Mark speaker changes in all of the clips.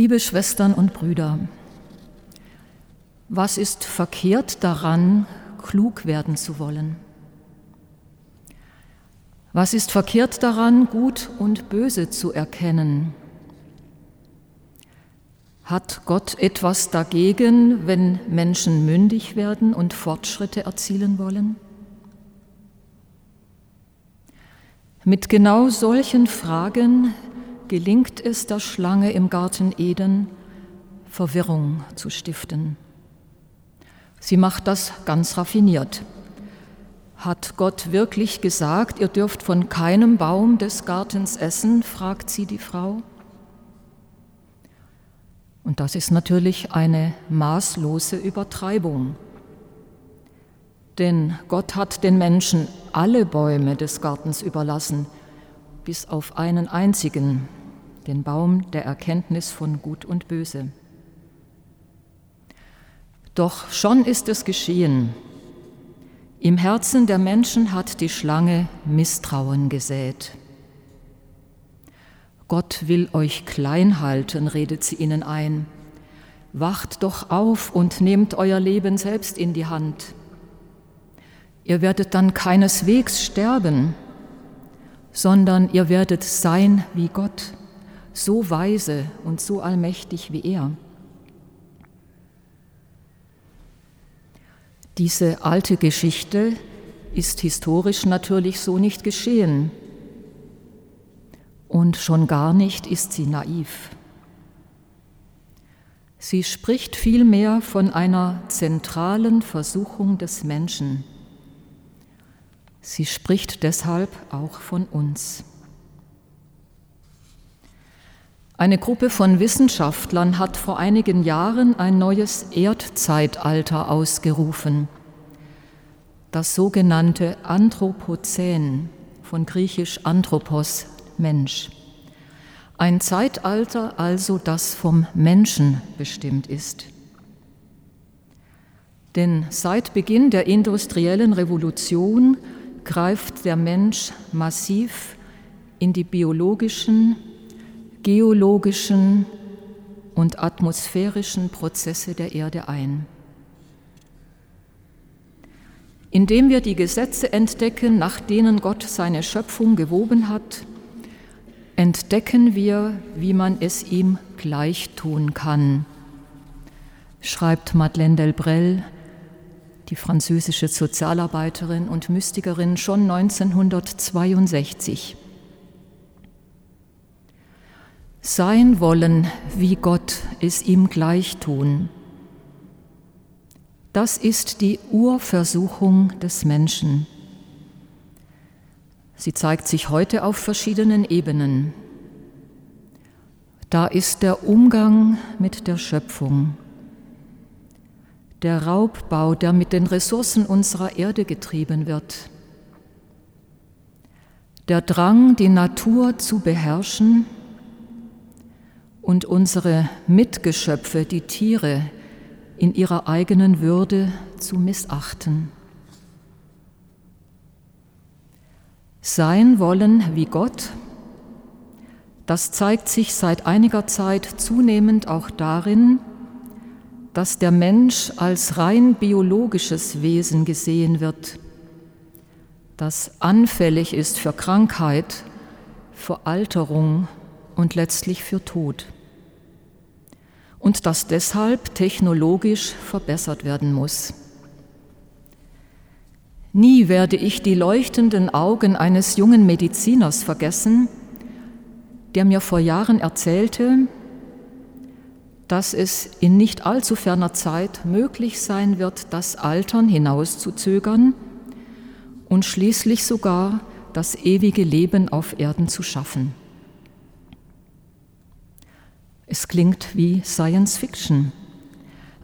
Speaker 1: Liebe Schwestern und Brüder, was ist verkehrt daran, klug werden zu wollen? Was ist verkehrt daran, gut und böse zu erkennen? Hat Gott etwas dagegen, wenn Menschen mündig werden und Fortschritte erzielen wollen? Mit genau solchen Fragen gelingt es der Schlange im Garten Eden, Verwirrung zu stiften. Sie macht das ganz raffiniert. Hat Gott wirklich gesagt, ihr dürft von keinem Baum des Gartens essen? fragt sie die Frau. Und das ist natürlich eine maßlose Übertreibung. Denn Gott hat den Menschen alle Bäume des Gartens überlassen, bis auf einen einzigen, den Baum der Erkenntnis von Gut und Böse. Doch schon ist es geschehen, im Herzen der Menschen hat die Schlange Misstrauen gesät. Gott will euch klein halten, redet sie ihnen ein. Wacht doch auf und nehmt euer Leben selbst in die Hand. Ihr werdet dann keineswegs sterben, sondern ihr werdet sein wie Gott, so weise und so allmächtig wie er. Diese alte Geschichte ist historisch natürlich so nicht geschehen. Und schon gar nicht ist sie naiv. Sie spricht vielmehr von einer zentralen Versuchung des Menschen. Sie spricht deshalb auch von uns. Eine Gruppe von Wissenschaftlern hat vor einigen Jahren ein neues Erdzeitalter ausgerufen, das sogenannte Anthropozän, von griechisch Anthropos, Mensch. Ein Zeitalter also, das vom Menschen bestimmt ist. Denn seit Beginn der industriellen Revolution greift der Mensch massiv in die biologischen, geologischen und atmosphärischen Prozesse der Erde ein. Indem wir die Gesetze entdecken, nach denen Gott seine Schöpfung gewoben hat, entdecken wir, wie man es ihm gleich tun kann, schreibt Madeleine Delbrel, die französische Sozialarbeiterin und Mystikerin, schon 1962 sein wollen, wie Gott es ihm gleich tun. Das ist die Urversuchung des Menschen. Sie zeigt sich heute auf verschiedenen Ebenen. Da ist der Umgang mit der Schöpfung, der Raubbau, der mit den Ressourcen unserer Erde getrieben wird, der Drang, die Natur zu beherrschen, und unsere Mitgeschöpfe, die Tiere, in ihrer eigenen Würde zu missachten. Sein wollen wie Gott, das zeigt sich seit einiger Zeit zunehmend auch darin, dass der Mensch als rein biologisches Wesen gesehen wird, das anfällig ist für Krankheit, für Alterung und letztlich für Tod. Und das deshalb technologisch verbessert werden muss. Nie werde ich die leuchtenden Augen eines jungen Mediziners vergessen, der mir vor Jahren erzählte, dass es in nicht allzu ferner Zeit möglich sein wird, das Altern hinauszuzögern und schließlich sogar das ewige Leben auf Erden zu schaffen. Es klingt wie Science Fiction,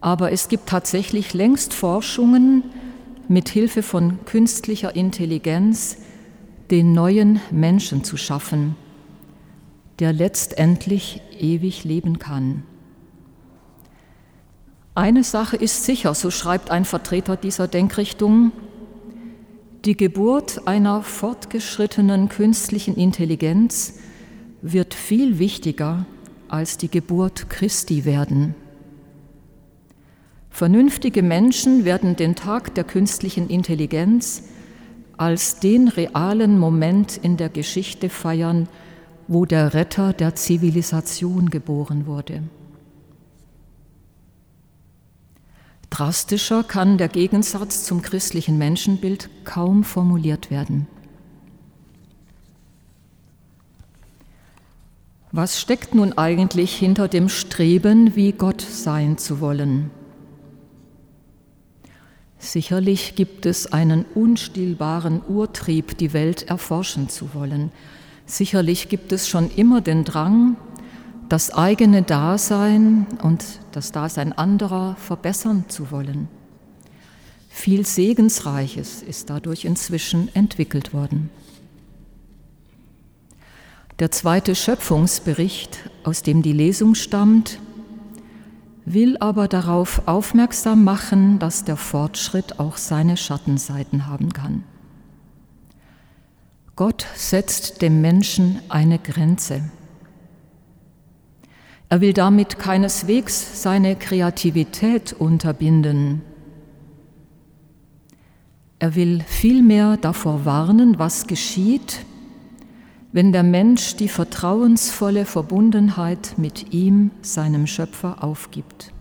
Speaker 1: aber es gibt tatsächlich längst Forschungen mit Hilfe von künstlicher Intelligenz, den neuen Menschen zu schaffen, der letztendlich ewig leben kann. Eine Sache ist sicher, so schreibt ein Vertreter dieser Denkrichtung, die Geburt einer fortgeschrittenen künstlichen Intelligenz wird viel wichtiger als die Geburt Christi werden. Vernünftige Menschen werden den Tag der künstlichen Intelligenz als den realen Moment in der Geschichte feiern, wo der Retter der Zivilisation geboren wurde. Drastischer kann der Gegensatz zum christlichen Menschenbild kaum formuliert werden. Was steckt nun eigentlich hinter dem Streben, wie Gott sein zu wollen? Sicherlich gibt es einen unstillbaren Urtrieb, die Welt erforschen zu wollen. Sicherlich gibt es schon immer den Drang, das eigene Dasein und das Dasein anderer verbessern zu wollen. Viel Segensreiches ist dadurch inzwischen entwickelt worden. Der zweite Schöpfungsbericht, aus dem die Lesung stammt, will aber darauf aufmerksam machen, dass der Fortschritt auch seine Schattenseiten haben kann. Gott setzt dem Menschen eine Grenze. Er will damit keineswegs seine Kreativität unterbinden. Er will vielmehr davor warnen, was geschieht, wenn der Mensch die vertrauensvolle Verbundenheit mit ihm, seinem Schöpfer, aufgibt.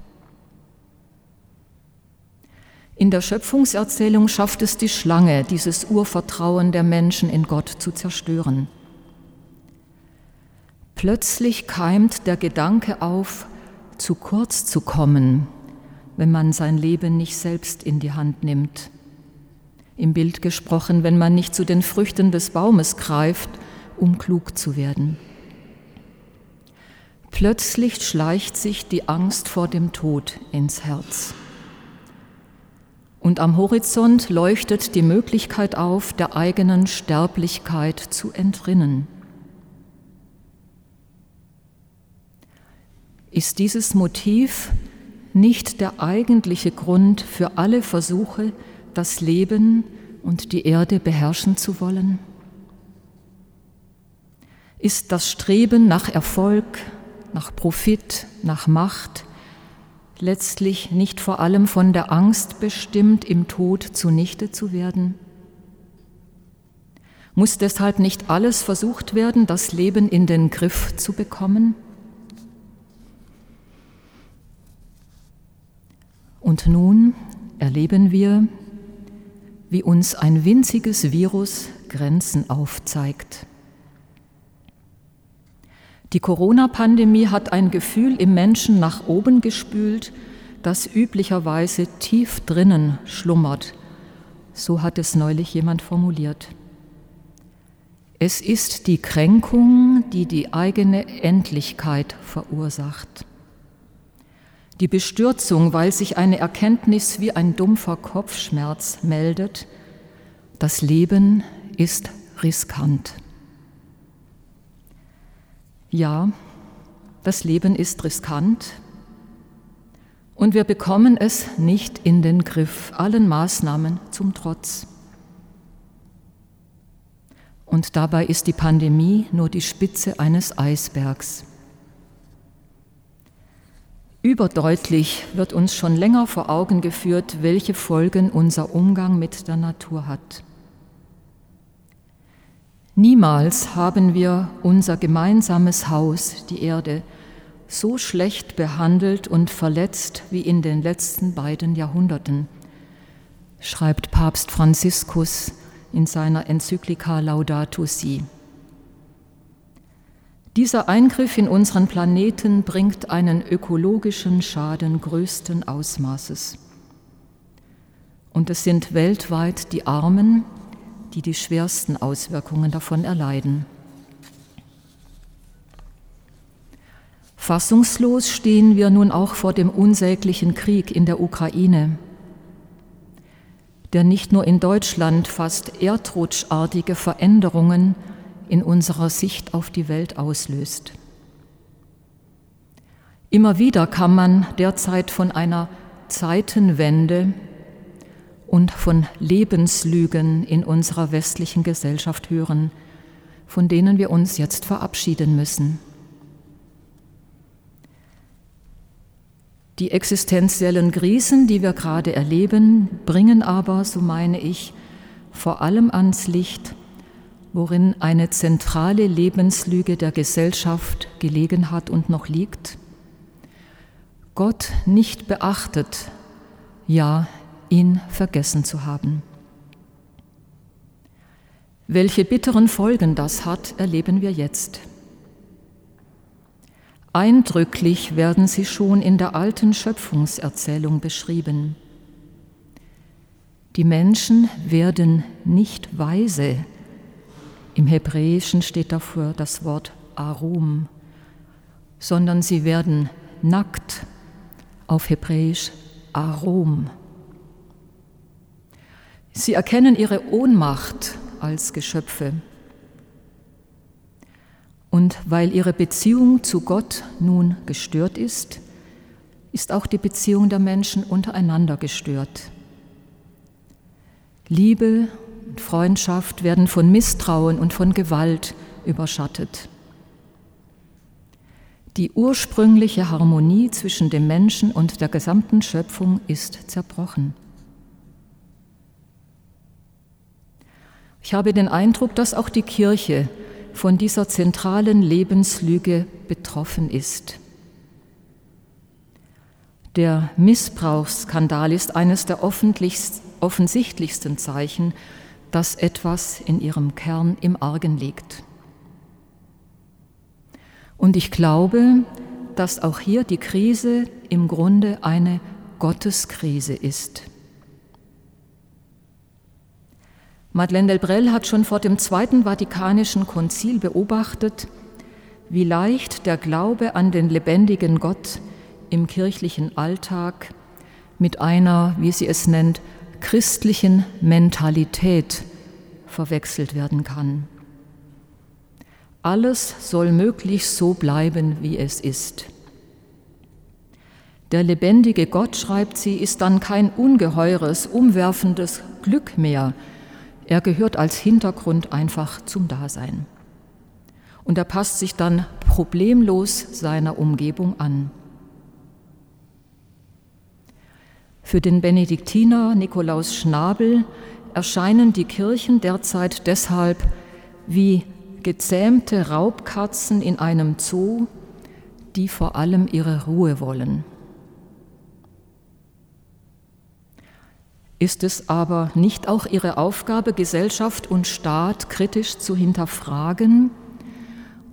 Speaker 1: In der Schöpfungserzählung schafft es die Schlange, dieses Urvertrauen der Menschen in Gott zu zerstören. Plötzlich keimt der Gedanke auf, zu kurz zu kommen, wenn man sein Leben nicht selbst in die Hand nimmt. Im Bild gesprochen, wenn man nicht zu den Früchten des Baumes greift, um klug zu werden. Plötzlich schleicht sich die Angst vor dem Tod ins Herz. Und am Horizont leuchtet die Möglichkeit auf, der eigenen Sterblichkeit zu entrinnen. ist dieses Motiv nicht der eigentliche Grund für alle Versuche, das Leben und die Erde beherrschen zu wollen? Ist das Streben nach Erfolg, nach Profit, nach Macht letztlich nicht vor allem von der Angst bestimmt, im Tod zunichte zu werden? Muss deshalb nicht alles versucht werden, das Leben in den Griff zu bekommen? Und nun erleben wir, wie uns ein winziges Virus Grenzen aufzeigt. Die Corona-Pandemie hat ein Gefühl im Menschen nach oben gespült, das üblicherweise tief drinnen schlummert. So hat es neulich jemand formuliert. Es ist die Kränkung, die die eigene Endlichkeit verursacht. Die Bestürzung, weil sich eine Erkenntnis wie ein dumpfer Kopfschmerz meldet, das Leben ist riskant. Ja, das Leben ist riskant und wir bekommen es nicht in den Griff, allen Maßnahmen zum Trotz. Und dabei ist die Pandemie nur die Spitze eines Eisbergs. Überdeutlich wird uns schon länger vor Augen geführt, welche Folgen unser Umgang mit der Natur hat. Niemals haben wir unser gemeinsames Haus, die Erde, so schlecht behandelt und verletzt wie in den letzten beiden Jahrhunderten, schreibt Papst Franziskus in seiner Enzyklika Laudato Si. Dieser Eingriff in unseren Planeten bringt einen ökologischen Schaden größten Ausmaßes. Und es sind weltweit die Armen, die die schwersten Auswirkungen davon erleiden. Fassungslos stehen wir nun auch vor dem unsäglichen Krieg in der Ukraine, der nicht nur in Deutschland fast erdrutschartige Veränderungen in unserer Sicht auf die Welt auslöst. Immer wieder kann man derzeit von einer Zeitenwende und von Lebenslügen in unserer westlichen Gesellschaft hören, von denen wir uns jetzt verabschieden müssen. Die existenziellen Krisen, die wir gerade erleben, bringen aber, so meine ich, vor allem ans Licht, worin eine zentrale Lebenslüge der Gesellschaft gelegen hat und noch liegt. Gott nicht beachtet, ja, ihn vergessen zu haben. Welche bitteren Folgen das hat, erleben wir jetzt. Eindrücklich werden sie schon in der alten Schöpfungserzählung beschrieben. Die Menschen werden nicht weise. Im Hebräischen steht dafür das Wort Arum, sondern sie werden nackt, auf Hebräisch Arom. Sie erkennen ihre Ohnmacht als Geschöpfe. Und weil ihre Beziehung zu Gott nun gestört ist, ist auch die Beziehung der Menschen untereinander gestört. Liebe und Freundschaft werden von Misstrauen und von Gewalt überschattet. Die ursprüngliche Harmonie zwischen dem Menschen und der gesamten Schöpfung ist zerbrochen. Ich habe den Eindruck, dass auch die Kirche von dieser zentralen Lebenslüge betroffen ist. Der Missbrauchsskandal ist eines der offensichtlichsten Zeichen, dass etwas in ihrem Kern im Argen liegt. Und ich glaube, dass auch hier die Krise im Grunde eine Gotteskrise ist. Madeleine Delbrel hat schon vor dem Zweiten Vatikanischen Konzil beobachtet, wie leicht der Glaube an den lebendigen Gott im kirchlichen Alltag mit einer, wie sie es nennt, christlichen Mentalität verwechselt werden kann. Alles soll möglichst so bleiben, wie es ist. Der lebendige Gott, schreibt sie, ist dann kein ungeheures, umwerfendes Glück mehr. Er gehört als Hintergrund einfach zum Dasein. Und er passt sich dann problemlos seiner Umgebung an. Für den Benediktiner Nikolaus Schnabel erscheinen die Kirchen derzeit deshalb wie gezähmte Raubkatzen in einem Zoo, die vor allem ihre Ruhe wollen. Ist es aber nicht auch ihre Aufgabe, Gesellschaft und Staat kritisch zu hinterfragen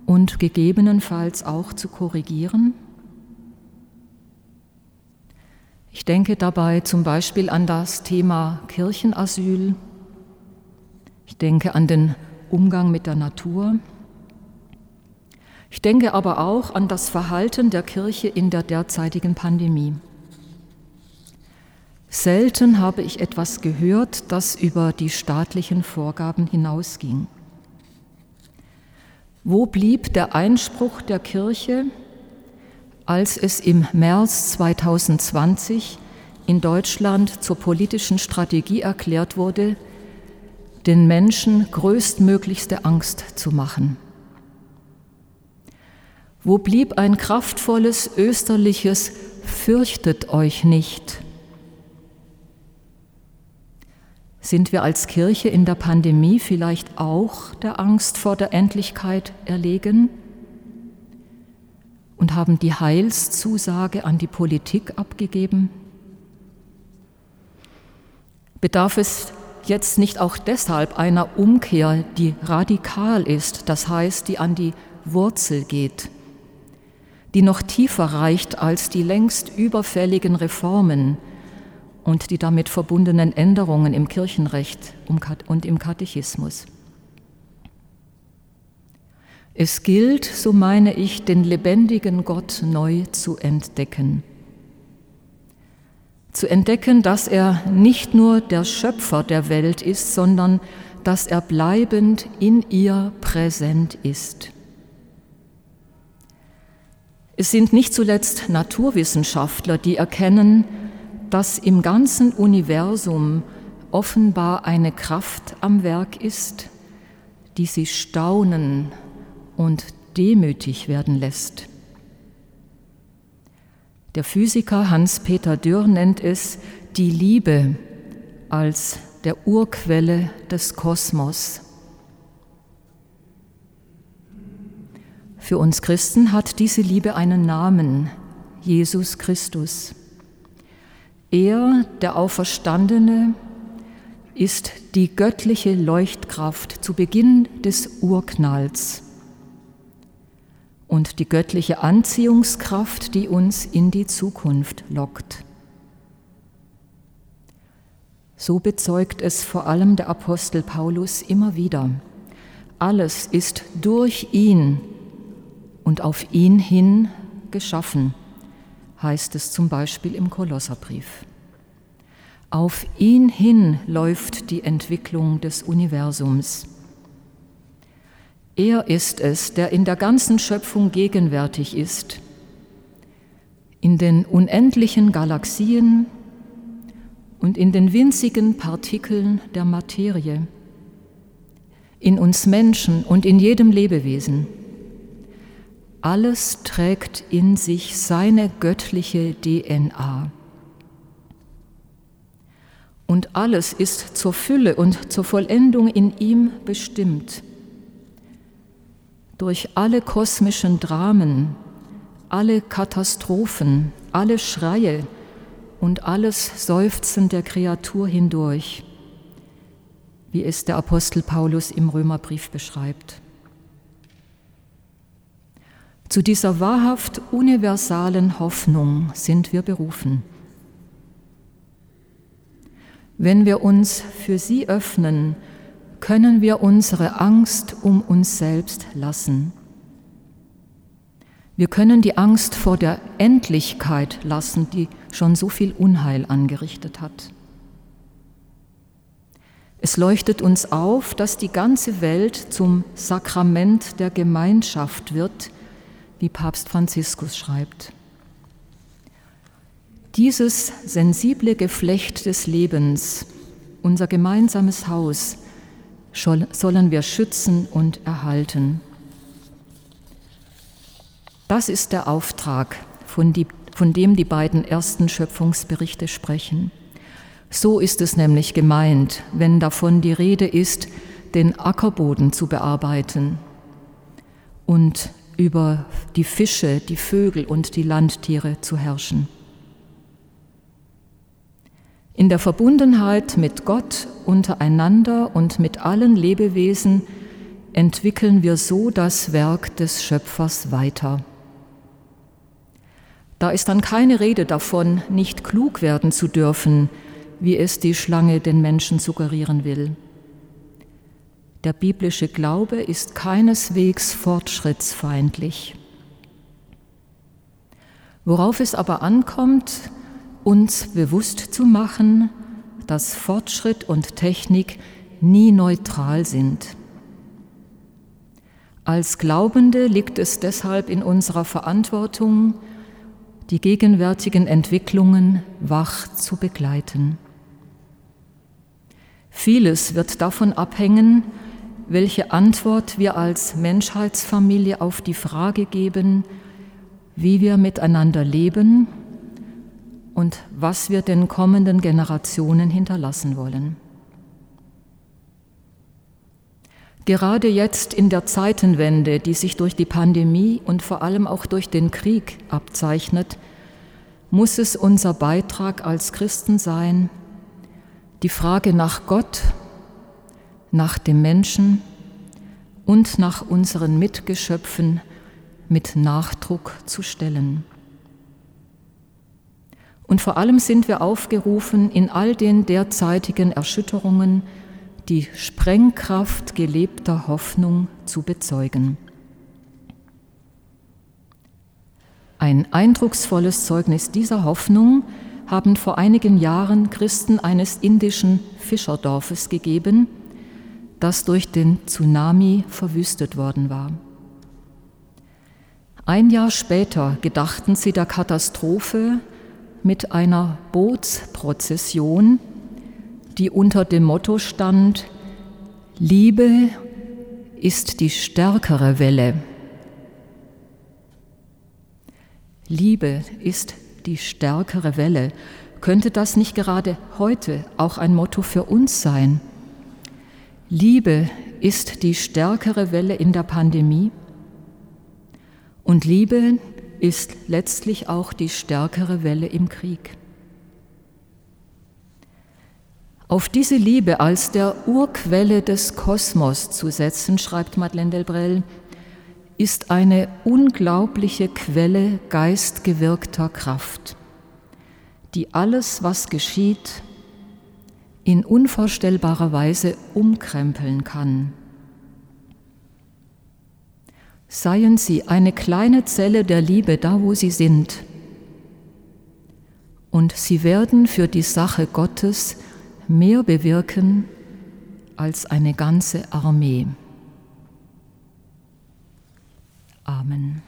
Speaker 1: und gegebenenfalls auch zu korrigieren? Ich denke dabei zum Beispiel an das Thema Kirchenasyl. Ich denke an den Umgang mit der Natur. Ich denke aber auch an das Verhalten der Kirche in der derzeitigen Pandemie. Selten habe ich etwas gehört, das über die staatlichen Vorgaben hinausging. Wo blieb der Einspruch der Kirche, als es im März 2020 in Deutschland zur politischen Strategie erklärt wurde, den Menschen größtmöglichste Angst zu machen. Wo blieb ein kraftvolles österliches Fürchtet euch nicht? Sind wir als Kirche in der Pandemie vielleicht auch der Angst vor der Endlichkeit erlegen und haben die Heilszusage an die Politik abgegeben? Bedarf es jetzt nicht auch deshalb einer Umkehr, die radikal ist, das heißt, die an die Wurzel geht, die noch tiefer reicht als die längst überfälligen Reformen und die damit verbundenen Änderungen im Kirchenrecht und im Katechismus. Es gilt, so meine ich, den lebendigen Gott neu zu entdecken zu entdecken, dass er nicht nur der Schöpfer der Welt ist, sondern dass er bleibend in ihr präsent ist. Es sind nicht zuletzt Naturwissenschaftler, die erkennen, dass im ganzen Universum offenbar eine Kraft am Werk ist, die sie staunen und demütig werden lässt. Der Physiker Hans-Peter Dürr nennt es die Liebe als der Urquelle des Kosmos. Für uns Christen hat diese Liebe einen Namen, Jesus Christus. Er, der Auferstandene, ist die göttliche Leuchtkraft zu Beginn des Urknalls und die göttliche Anziehungskraft, die uns in die Zukunft lockt. So bezeugt es vor allem der Apostel Paulus immer wieder. Alles ist durch ihn und auf ihn hin geschaffen, heißt es zum Beispiel im Kolosserbrief. Auf ihn hin läuft die Entwicklung des Universums. Er ist es, der in der ganzen Schöpfung gegenwärtig ist, in den unendlichen Galaxien und in den winzigen Partikeln der Materie, in uns Menschen und in jedem Lebewesen. Alles trägt in sich seine göttliche DNA. Und alles ist zur Fülle und zur Vollendung in ihm bestimmt durch alle kosmischen Dramen, alle Katastrophen, alle Schreie und alles Seufzen der Kreatur hindurch, wie es der Apostel Paulus im Römerbrief beschreibt. Zu dieser wahrhaft universalen Hoffnung sind wir berufen. Wenn wir uns für sie öffnen, können wir unsere Angst um uns selbst lassen. Wir können die Angst vor der Endlichkeit lassen, die schon so viel Unheil angerichtet hat. Es leuchtet uns auf, dass die ganze Welt zum Sakrament der Gemeinschaft wird, wie Papst Franziskus schreibt. Dieses sensible Geflecht des Lebens, unser gemeinsames Haus, sollen wir schützen und erhalten. Das ist der Auftrag, von, die, von, dem die beiden ersten Schöpfungsberichte sprechen. So ist es nämlich gemeint, wenn davon die Rede ist, den Ackerboden zu bearbeiten und über die Fische, die Vögel und die Landtiere zu herrschen. In der Verbundenheit mit Gott, untereinander und mit allen Lebewesen entwickeln wir so das Werk des Schöpfers weiter. Da ist dann keine Rede davon, nicht klug werden zu dürfen, wie es die Schlange den Menschen suggerieren will. Der biblische Glaube ist keineswegs fortschrittsfeindlich. Worauf es aber ankommt, uns bewusst zu machen, dass Fortschritt und Technik nie neutral sind. Als Glaubende liegt es deshalb in unserer Verantwortung, die gegenwärtigen Entwicklungen wach zu begleiten. Vieles wird davon abhängen, welche Antwort wir als Menschheitsfamilie auf die Frage geben, wie wir miteinander leben und was wir den kommenden Generationen hinterlassen wollen. Gerade jetzt in der Zeitenwende, die sich durch die Pandemie und vor allem auch durch den Krieg abzeichnet, muss es unser Beitrag als Christen sein, die Frage nach Gott, nach dem Menschen und nach unseren Mitgeschöpfen mit Nachdruck zu stellen. Und vor allem sind wir aufgerufen, in all den derzeitigen Erschütterungen die Sprengkraft gelebter Hoffnung zu bezeugen. Ein eindrucksvolles Zeugnis dieser Hoffnung haben vor einigen Jahren Christen eines indischen Fischerdorfes gegeben, das durch den Tsunami verwüstet worden war. Ein Jahr später gedachten sie der Katastrophe mit einer Bootsprozession, die unter dem Motto stand, Liebe ist die stärkere Welle. Liebe ist die stärkere Welle. Könnte das nicht gerade heute auch ein Motto für uns sein? Liebe ist die stärkere Welle in der Pandemie und Liebe ist letztlich auch die stärkere Welle im Krieg. Auf diese Liebe als der Urquelle des Kosmos zu setzen, schreibt Madeleine Delbrel, ist eine unglaubliche Quelle geistgewirkter Kraft, die alles, was geschieht, in unvorstellbarer Weise umkrempeln kann. Seien Sie eine kleine Zelle der Liebe da, wo Sie sind, und Sie werden für die Sache Gottes mehr bewirken als eine ganze Armee. Amen.